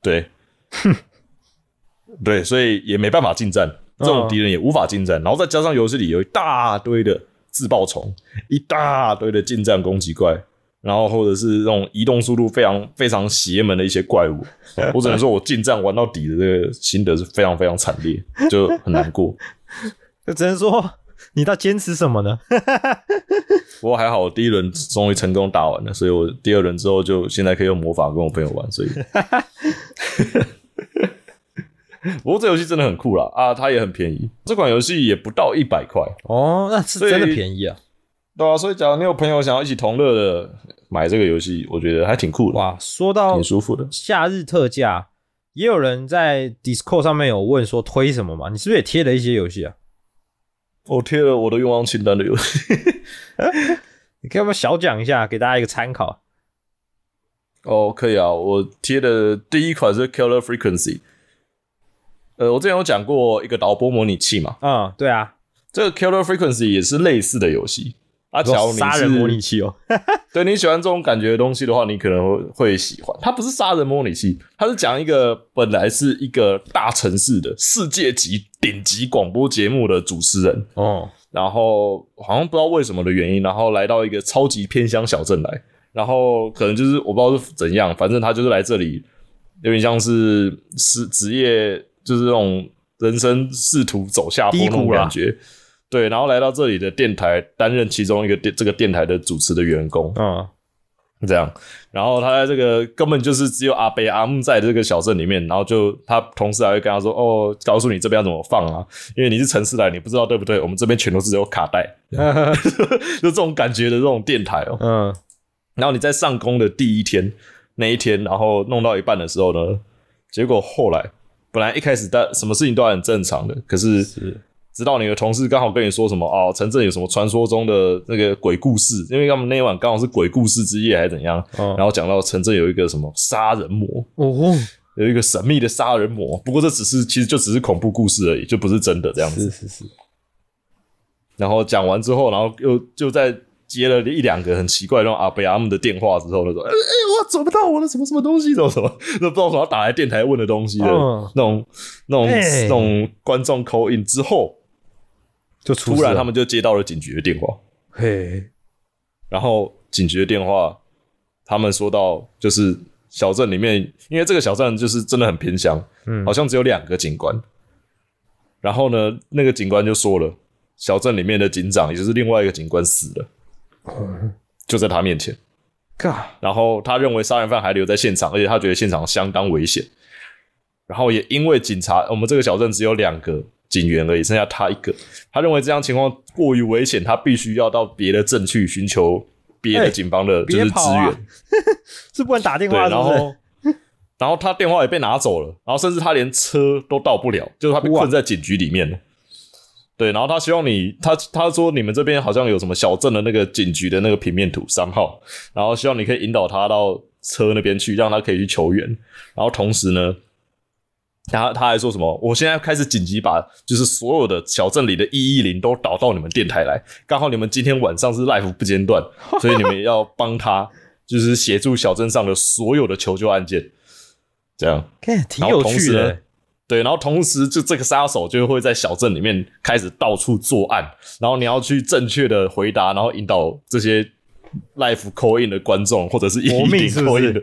对，[LAUGHS] 对，所以也没办法近战，这种敌人也无法近战。然后再加上游戏里有一大堆的自爆虫，一大堆的近战攻击怪，然后或者是那种移动速度非常非常邪门的一些怪物，我只能说我近战玩到底的这个心得是非常非常惨烈，就很难过。[LAUGHS] 就只能说你到坚持什么呢？[LAUGHS] 不过还好，我第一轮终于成功打完了，所以我第二轮之后就现在可以用魔法跟我朋友玩，所以。[LAUGHS] 不过这游戏真的很酷啦啊，它也很便宜，这款游戏也不到一百块，哦，那是真的便宜啊！对啊，所以假如你有朋友想要一起同乐的买这个游戏，我觉得还挺酷的，哇，说到挺舒服的。夏日特价，也有人在 Discord 上面有问说推什么嘛？你是不是也贴了一些游戏啊？我贴了我的愿望清单的游戏，[LAUGHS] 你可以要不要小讲一下，给大家一个参考？哦，可以啊，我贴的第一款是 Killer Frequency。呃，我之前有讲过一个导播模拟器嘛，嗯，对啊，这个 Killer Frequency 也是类似的游戏。啊，假如你杀人模拟器哦，对你喜欢这种感觉的东西的话，你可能会会喜欢。它不是杀人模拟器，它是讲一个本来是一个大城市的世界级顶级广播节目的主持人，哦，然后好像不知道为什么的原因，然后来到一个超级偏乡小镇来，然后可能就是我不知道是怎样，反正他就是来这里，有点像是是职业，就是那种人生试图走下坡那种低谷啦感觉。对，然后来到这里的电台担任其中一个电这个电台的主持的员工，嗯，这样，然后他在这个根本就是只有阿北阿木在这个小镇里面，然后就他同事还会跟他说：“哦，告诉你这边要怎么放啊，因为你是城市来，你不知道对不对？我们这边全都是有卡带，[LAUGHS] 就这种感觉的这种电台哦。嗯，然后你在上工的第一天那一天，然后弄到一半的时候呢，结果后来本来一开始大什么事情都还很正常的，可是是。直到你的同事刚好跟你说什么哦，城镇有什么传说中的那个鬼故事，因为他们那一晚刚好是鬼故事之夜还是怎样，哦。然后讲到城镇有一个什么杀人魔，哦，有一个神秘的杀人魔，不过这只是其实就只是恐怖故事而已，就不是真的这样子。是是是，然后讲完之后，然后又就在接了一两个很奇怪那种阿贝阿姆的电话之后，就说：“哎、哎我找不到我的什么什么东西，什么什么，都不知道什么打来电台问的东西的、那种那种、那种观众口音之后，就突然他们就接到了警局的电话，嘿，然后警局的电话，他们说到就是小镇里面，因为这个小镇就是真的很偏乡，嗯好像只有两个警官。然后呢，那个警官就说了，小镇里面的警长，也就是另外一个警官死了，[LAUGHS] 就在他面前。嘎，然后他认为杀人犯还留在现场，而且他觉得现场相当危险。然后也因为警察，我们这个小镇只有两个警员而已，剩下他一个。他认为这样情况过于危险，他必须要到别的镇去寻求别的哎警方的就是支援。[LAUGHS] 是不能打电，话是是，然后然后他电话也被拿走了，然后甚至他连车都到不了，就是他被困在警局里面了。对，然后他希望你，他他说你们这边好像有什么小镇的那个警局的那个平面图三号，然后希望你可以引导他到车那边去，让他可以去求援。然后同时呢，他他还说什么？我现在开始紧急把就是所有的小镇里的一一零都导到你们电台来，刚好你们今天晚上是 live 不间断，所以你们要帮他，就是协助小镇上的所有的求救案件，这样。看挺然后有趣同时呢的。对，然后同时就这个杀手就会在小镇里面开始到处作案，然后你要去正确的回答，然后引导这些 life call in 的观众，或者是一搏一零 call 是 in 的，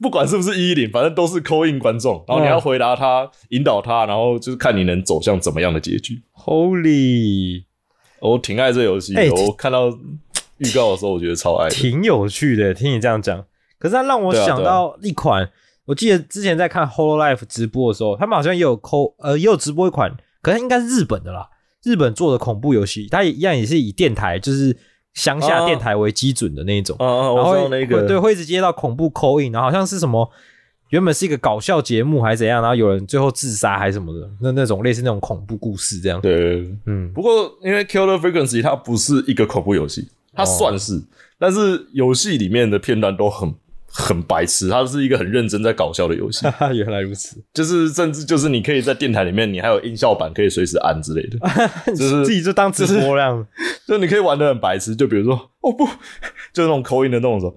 不管是不是一一零，反正都是 call in 观众，然后你要嗯回答他，引导他，然后就是看你能走向怎么样的结局。Holy，我挺爱这游戏我看到预告的时候，我觉得超爱。挺有趣的。听你这样讲，可是它让我想到一款，我记得之前在看 Hololive 直播的时候，他们好像也有抠呃也有直播一款，可是应该是日本的啦，日本做的恐怖游戏，它也一样也是以电台就是乡下啊电台为基准的那一种。哦哦，然后我知道那个，会对，会一直接到恐怖口音，然后好像是什么，原本是一个搞笑节目还是怎样，然后有人最后自杀还是什么的，那那种类似那种恐怖故事这样。对，嗯，不过因为 Killer Frequency 它不是一个恐怖游戏，它算是，但是游戏里面的片段都很很白痴，它是一个很认真在搞笑的游戏，哈哈，原来如此，就是甚至就是你可以在电台里面，你还有音效版可以随时按之类的，[LAUGHS] 就是自己就当直播这样。[LAUGHS] 就你可以玩的很白痴，就比如说哦不，[LAUGHS] 就那种口音的那种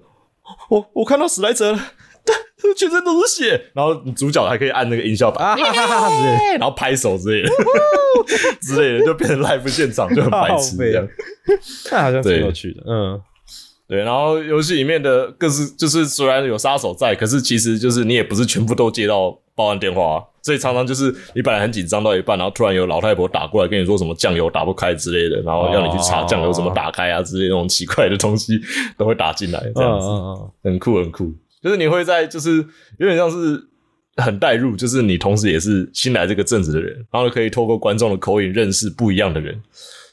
我我看到史莱哲了。全身都是血，然后你主角还可以按那个音效板，啊哈哈哈之类然后拍手之类的，之类的，就变成 live 现场，就很白痴这样。那好像挺对。有趣的，嗯，对，然后游戏里面的各式就是虽然有杀手在，可是其实就是你也不是全部都接到报案电话、啊，所以常常就是你本来很紧张到一半，然后突然有老太婆打过来跟你说什么酱油打不开之类的，然后要你去查酱油怎么打开啊之类的那种奇怪的东西都会打进来，这样子、很酷很酷。就是你会在就是有点像是很带入，就是你同时也是新来这个镇子的人，然后可以透过观众的口音认识不一样的人，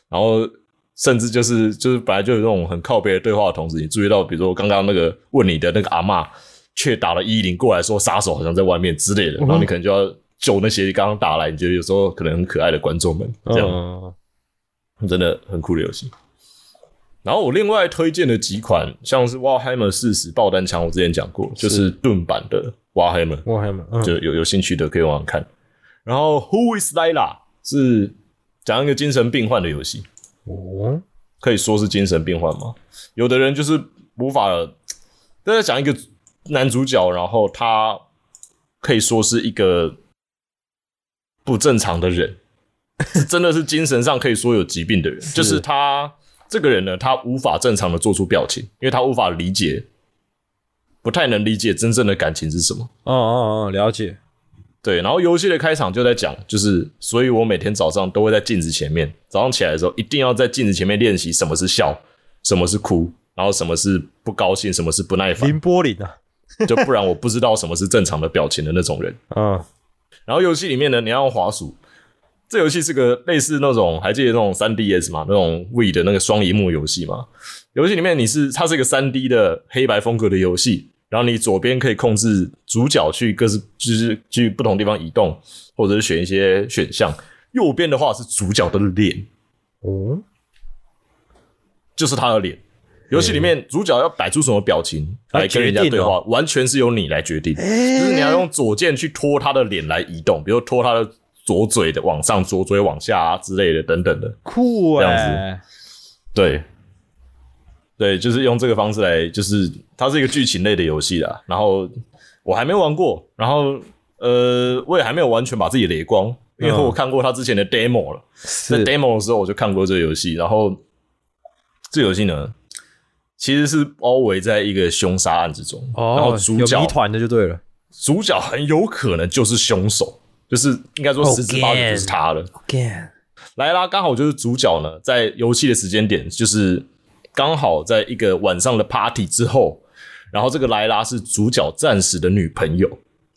然后甚至就是就是本来就有那种很靠背的对话的同时，你注意到，比如说刚刚那个问你的那个阿嬷，却打了一零过来说杀手好像在外面之类的，然后你可能就要救那些刚刚打来你觉得有时候可能很可爱的观众们，这样、嗯，真的很酷的游戏。然后我另外推荐的几款，像是 Warhammer 四十爆弹枪，我之前讲过，就是盾版的 Warhammer，我还蛮，嗯。就有有兴趣的可以往上看。然后 Who is Layla 是讲一个精神病患的游戏，哦，可以说是精神病患吗？有的人就是无法，都在讲一个男主角，然后他可以说是一个不正常的人，真的是精神上可以说有疾病的人，就是他这个人呢，他无法正常的做出表情，因为他无法理解，不太能理解真正的感情是什么。哦哦哦，了解，对，然后游戏的开场就在讲，就是，所以我每天早上都会在镜子前面，早上起来的时候一定要在镜子前面练习什么是笑，什么是哭，然后什么是不高兴，什么是不耐烦林，波林啊，就不然我不知道什么是正常的表情的那种人。嗯，然后游戏里面呢，你要用滑鼠，这游戏是个类似那种还记得那种三 DS 嘛，那种 Wii 的那个双荧幕游戏嘛。游戏里面你是它是一个三 D 的黑白风格的游戏，然后你左边可以控制主角去各自就是去不同地方移动，或者是选一些选项，右边的话是主角的脸，哦，就是他的脸。游戏里面主角要摆出什么表情来跟人家对话，哦。完全是由你来决定。就是你要用左键去拖他的脸来移动，比如拖他的左嘴的往上、左嘴往下啊之类的等等的。酷这样子，对，对，就是用这个方式来，就是它是一个剧情类的游戏啦。然后我还没玩过，然后呃，我也还没有完全把自己雷光，因为嗯我看过他之前的 demo 了。在 demo 的时候我就看过这个游戏，然后这游戏呢，其实是包围在一个凶杀案之中，然后主角谜团的就对了主角很有可能就是凶手，就是应该说十之八九就是他了。，again，莱拉刚好就是主角呢，在游戏的时间点，就是刚好在一个晚上的 party 之后，然后这个莱拉是主角暂时的女朋友，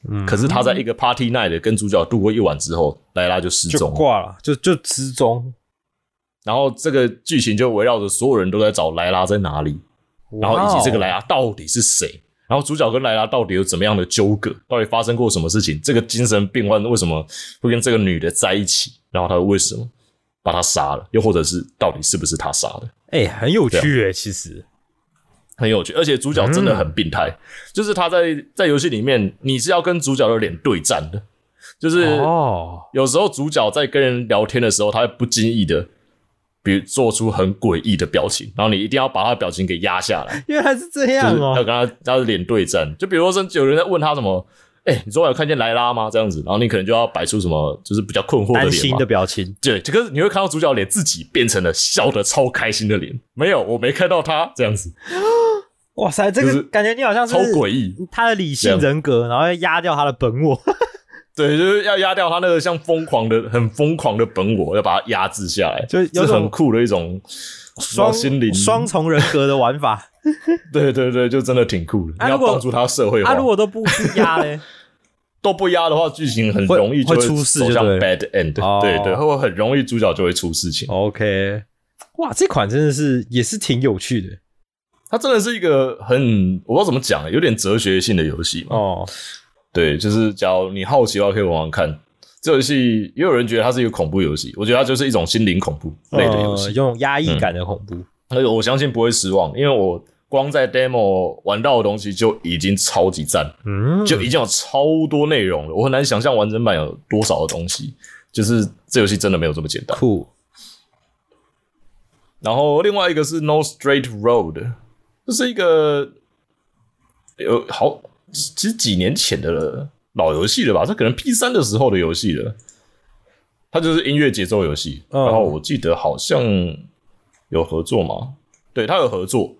嗯可是他在一个 party night 跟主角度过一晚之后，莱拉就失踪了。挂了，就就失踪，然后这个剧情就围绕着所有人都在找莱拉在哪里，然后以及这个莱拉到底是谁，然后主角跟莱拉到底有怎么样的纠葛，到底发生过什么事情？这个精神病患为什么会跟这个女的在一起？然后他为什么把他杀了？又或者是到底是不是他杀的？哎，很有啊趣哎，其实，很有趣，而且主角真的很病态，就是他在在游戏里面，你是要跟主角的脸对战的，就是哦，有时候主角在跟人聊天的时候，他会不经意的，比如做出很诡异的表情，然后你一定要把他的表情给压下来，原来是这就是要。跟他他的脸对战。就比如说，有人在问他什么，哎、你昨晚有看见莱拉吗？这样子，然后你可能就要摆出什么，就是比较困惑的脸心的。表情，对，这个你会看到主角脸自己变成了笑得超开心的脸，没有，我没看到他这样子，哇塞，这个感觉你好像是超诡异。他的理性人格，然后要压掉他的本我。对，就是要压掉他那个像疯狂的、很疯狂的本我，要把它压制下来，[LAUGHS] 就是很酷的一种双心灵双重人格的玩法。对对对，就真的挺酷的。啊你要帮助他社会化，啊，如果都不不压嘞，[LAUGHS] 都不压的话，剧情很容易就会出事就像 bad end。哦对对，会很容易主角就会出事情。OK，哇，这款真的是也是挺有趣的它真的是一个很我不知道怎么讲，有点哲学性的游戏嘛。哦。对，就是假如你好奇的话，可以玩玩看。这游戏也有人觉得它是一个恐怖游戏，我觉得它就是一种心灵恐怖类的游呃戏。用压抑感的恐怖。而且我相信不会失望，因为我光在 demo 玩到的东西就已经超级赞，嗯，就已经有超多内容了。我很难想象完整版有多少的东西，就是这游戏真的没有这么简单。酷。然后另外一个是 No Straight Road，这是一个有好其实几年前的老游戏了吧？这可能 P 三的时候的游戏了。它就是音乐节奏游戏，嗯然后我记得好像有合作嘛，对，它有合作，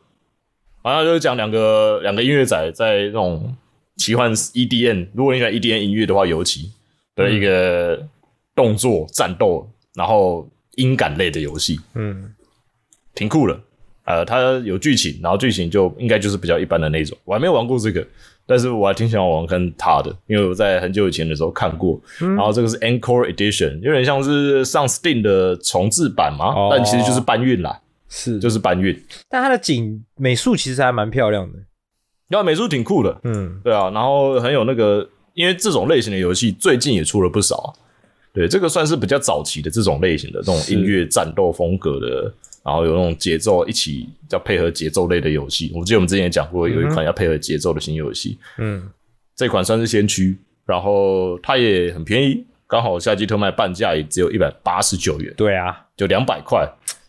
好像就是讲两个两个音乐仔在那种奇幻 EDM，如果你喜欢 EDM 音乐的话，尤其的一个动作战斗，然后音感类的游戏，嗯，挺酷的。呃，它有剧情，然后剧情就应该就是比较一般的那种。我还没有玩过这个，但是我还挺喜欢玩看它的，因为我在很久以前的时候看过。然后这个是 Encore Edition，有点像是上 Steam 的重置版嘛，哦但其实就是搬运啦，是，就是搬运。但它的景美术其实还蛮漂亮的。然后美术挺酷的，嗯，对啊，然后很有那个，因为这种类型的游戏最近也出了不少啊。对，这个算是比较早期的这种类型的这种音乐战斗风格的，然后有那种节奏一起要配合节奏类的游戏。我记得我们之前也讲过，有一款要配合节奏的新游戏，嗯，这款算是先驱，然后它也很便宜，刚好夏季特卖半价也只有一百八十九元，对啊，就两百块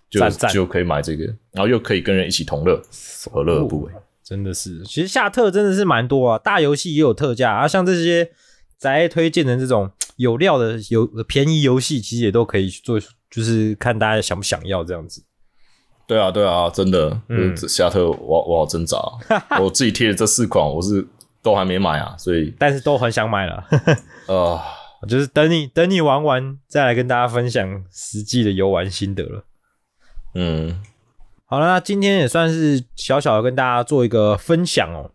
就就可以买这个，然后又可以跟人一起同乐，何乐而不为？真的是，其实下特真的是蛮多啊，大游戏也有特价啊，像这些宅推荐的这种有料的有便宜游戏，其实也都可以去做，就是看大家想不想要这样子。对啊，对啊，真的，嗯。夏特我我好挣扎。啊，[LAUGHS] 我自己贴的这四款我是都还没买啊，所以但是都很想买了，呃，[LAUGHS] 就是等你等你玩完再来跟大家分享实际的游玩心得了。嗯，好了，那今天也算是小小的跟大家做一个分享哦，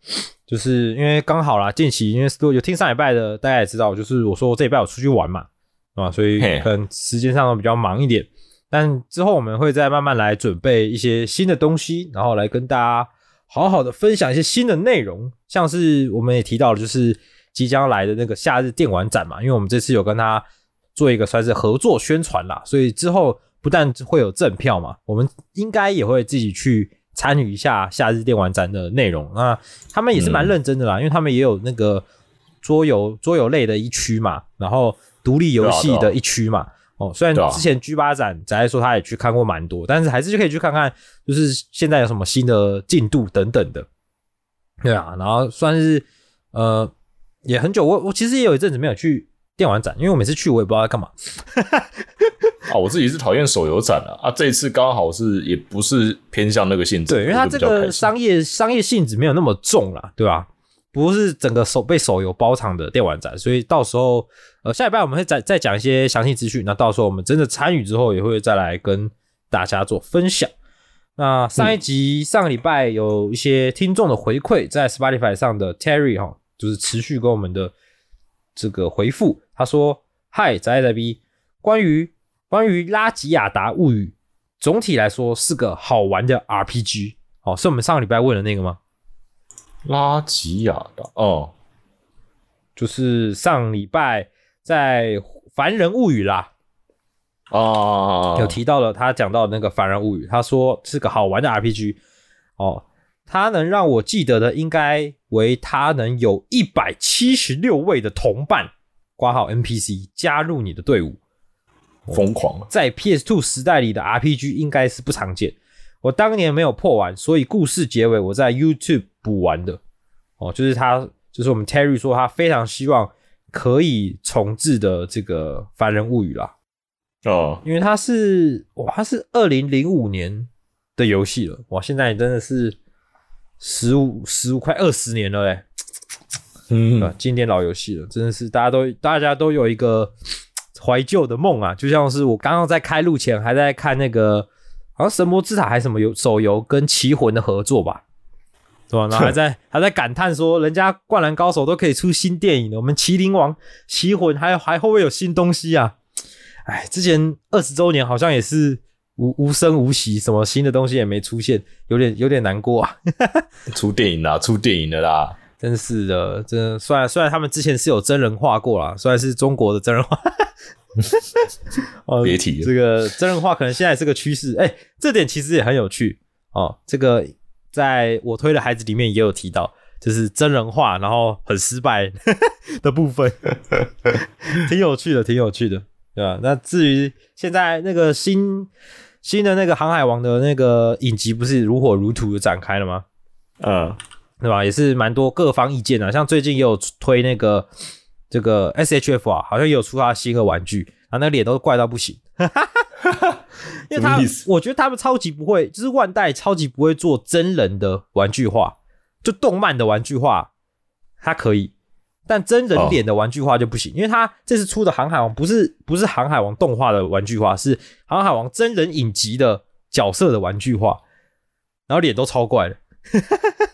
就是因为刚好啦，近期因为有听上礼拜的，大家也知道，就是我说我这礼拜有出去玩嘛，啊，所以可能时间上都比较忙一点，但之后我们会再慢慢来准备一些新的东西，然后来跟大家好好的分享一些新的内容，像是我们也提到了，就是即将来的那个夏日电玩展嘛，因为我们这次有跟他做一个算是合作宣传啦，所以之后不但会有赠票嘛，我们应该也会自己去参与一下夏日电玩展的内容。那他们也是蛮认真的啦，因为他们也有那个桌游桌游类的一区嘛，然后独立游戏的一区嘛。哦，虽然之前 G 八展仔仔说他也去看过蛮多，但是还是就可以去看看，就是现在有什么新的进度等等的。对啊，然后算是呃也很久，我我其实也有一阵子没有去电玩展，因为我每次去我也不知道在干嘛。[LAUGHS] 啊，我自己是讨厌手游展啊，啊，这一次刚好是也不是偏向那个性质，对，因为它这个商业商业性质没有那么重啦，对吧？不是整个手被手游包场的电玩展，所以到时候呃下礼拜我们会再再讲一些详细资讯，那到时候我们真的参与之后也会再来跟大家做分享。那上一集、上个礼拜有一些听众的回馈，在 Spotify 上的 Terry 哈，就是持续跟我们的这个回复，他说：“嗨，宅仔 B，关于关于拉吉亚达物语，总体来说是个好玩的 RPG。哦，是我们上个礼拜问的那个吗？拉吉亚达哦，就是上礼拜在《凡人物语》啦，啊，有提到了他讲到的那个《凡人物语》，他说是个好玩的 RPG。哦，他能让我记得的应该为他能有一百七十六位的同伴（挂号 NPC 加入你的队伍。疯狂，在 PS2 时代里的 RPG 应该是不常见。我当年没有破完，所以故事结尾我在 YouTube 补完的。哦，就是他，就是我们 Terry 说他非常希望可以重置的这个《凡人物语》啦，哦，因为它是哇，它是二零零五年的游戏了，哇，现在真的是十五十五快二十年了嘞？经典老游戏了，真的是大家都大家都有一个怀旧的梦啊，就像是我刚刚在开录前还在看那个好像《神魔之塔》还是什么游手游跟棋魂的合作吧，对吧？然后还 [LAUGHS] 在还在感叹说，人家《灌篮高手》都可以出新电影了，我们《麒麟王》《棋魂》还还会不会有新东西啊？哎，之前二十周年好像也是无无声无息，什么新的东西也没出现，有点有点难过啊。[LAUGHS] 出电影啦，出电影的啦，真是的，真的虽然虽然他们之前是有真人化过啦，虽然是中国的真人化，[LAUGHS] 哦别提了这个真人化可能现在是个趋势。哎、这点其实也很有趣哦。这个在我推的孩子里面也有提到，就是真人化然后很失败 [LAUGHS] 的部分，[LAUGHS] 挺有趣的，挺有趣的，对吧？那至于现在那个新新的那个航海王的那个影集，不是如火如荼的展开了吗？嗯，对吧？也是蛮多各方意见啊，像最近也有推那个这个 S H F 啊，好像也有出他的新的玩具，啊，那个脸都怪到不行。[LAUGHS] 因为他什么意思，我觉得他们超级不会，就是万代超级不会做真人的玩具化，就动漫的玩具化，它可以，但真人脸的玩具化就不行，因为他这次出的航海王不是不是航海王动画的玩具化，是航海王真人影集的角色的玩具化，然后脸都超怪的。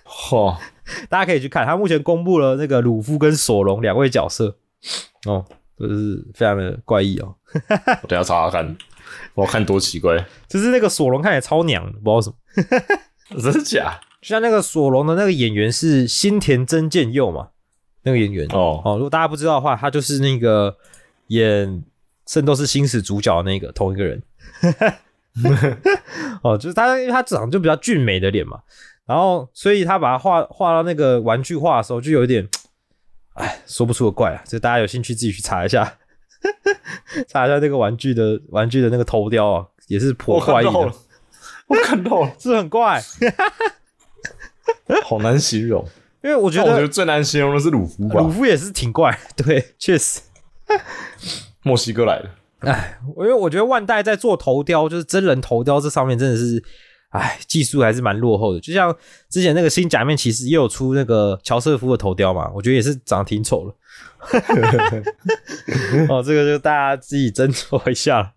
嚯，[LAUGHS] 大家可以去看，他目前公布了那个鲁夫跟索隆两位角色，哦，就是非常的怪异哦。[LAUGHS] 我等下查查看，我看多奇怪，就是那个索隆看起来超娘，不知道为什么。[LAUGHS] 真的假？就像那个索隆的那个演员是新田真剑佑嘛，那个演员哦，哦，如果大家不知道的话，他就是那个演《圣斗士星矢》主角的那个同一个人。哦，就是他，因为他长得就比较俊美的脸嘛，然后所以他把它画画到那个玩具画的时候，就有一点，哎，说不出的怪啊。这大家有兴趣自己去查一下，[LAUGHS] 查一下那个玩具的玩具的那个头雕啊，也是颇怪异的我看到了，[LAUGHS] 是很怪。[LAUGHS] 好难形容。因为我觉得我觉得最难形容的是鲁夫吧鲁，夫也是挺怪，对，确实。墨西哥来的，哎，因为我觉得万代在做头雕，就是真人头雕这上面真的是，哎，技术还是蛮落后的。就像之前那个新假面骑士也有出那个乔瑟夫的头雕嘛，我觉得也是长得挺丑的。[LAUGHS] 哦，这个就大家自己斟酌一下。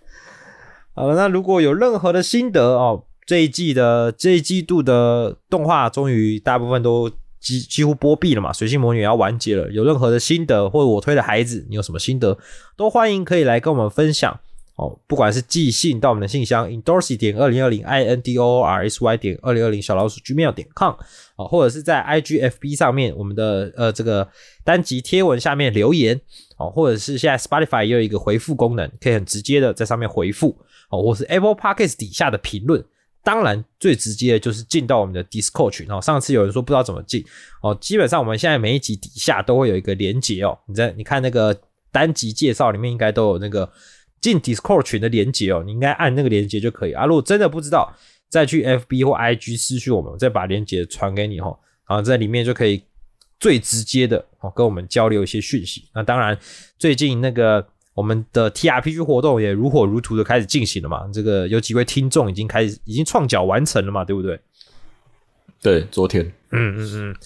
[LAUGHS] 好了，那如果有任何的心得哦，这一季的这一季度的动画终于大部分都几几乎播毕了嘛，水星魔女也要完结了。有任何的心得或者我推的孩子，你有什么心得，都欢迎可以来跟我们分享哦。不管是寄信到我们的信箱 indorsy 点二零二零 i n d o r s y 点二零二零小老鼠 gmail 点 com 啊，或者是在 IGFB 上面我们的呃这个单集贴文下面留言哦，或者是现在 Spotify 也有一个回复功能，可以很直接的在上面回复哦，或是 Apple Podcast 底下的评论。当然，最直接的就是进到我们的 Discord 群哦。上次有人说不知道怎么进哦，基本上我们现在每一集底下都会有一个连接哦。你在你看那个单集介绍里面应该都有那个进 Discord 群的连接哦，你应该按那个连接就可以啊。如果真的不知道，再去 FB 或 IG 私讯我们，我再把连接传给你哦，然后在里面就可以最直接的哦跟我们交流一些讯息。那当然，最近那个。我们的 TRPG 活动也如火如荼的开始进行了嘛？这个有几位听众已经开始已经创脚完成了嘛？对不对？对，昨天嗯嗯嗯。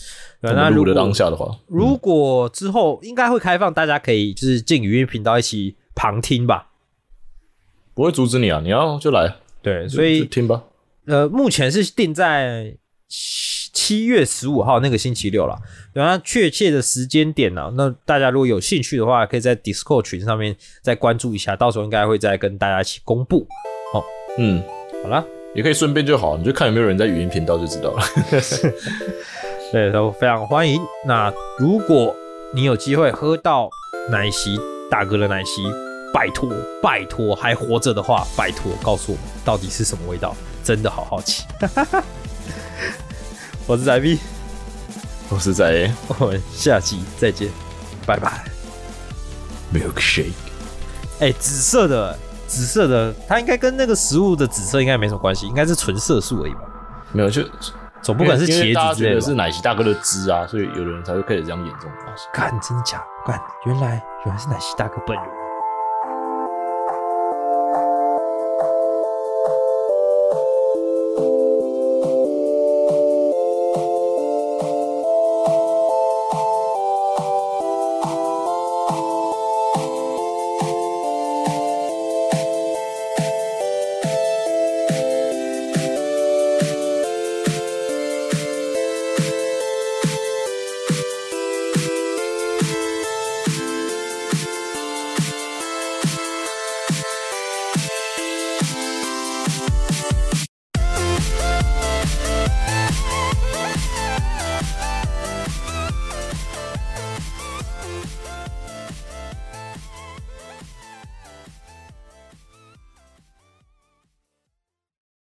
对那如果当下的话，如果之后应该会开放，大家可以就是进语音频道一起旁听吧。不会阻止你啊，你要就来，对，所以就听吧。呃，目前是定在七七月十五号那个星期六了。等下，确切的时间点呢、那大家如果有兴趣的话，可以在 Discord 群上面再关注一下，到时候应该会再跟大家一起公布。嗯，好啦，也可以顺便就好，你就看有没有人在语音频道就知道了。[LAUGHS] [LAUGHS] 对，都非常欢迎。那如果你有机会喝到奶昔大哥的奶昔，拜托拜托还活着的话，拜托告诉我们到底是什么味道，真的好好奇。[LAUGHS] 我是仔 B，我是仔 A，。我们下期再见，拜拜。milkshake。哎、紫色的，紫色的，它应该跟那个食物的紫色应该没什么关系，应该是纯色素而已吧？没有，就总不可能是因为大家觉得茄子之类的是奶昔大哥的汁啊，所以有的人才会开始这样演这种东西。干，真的假的？干，原来原来是奶昔大哥本人。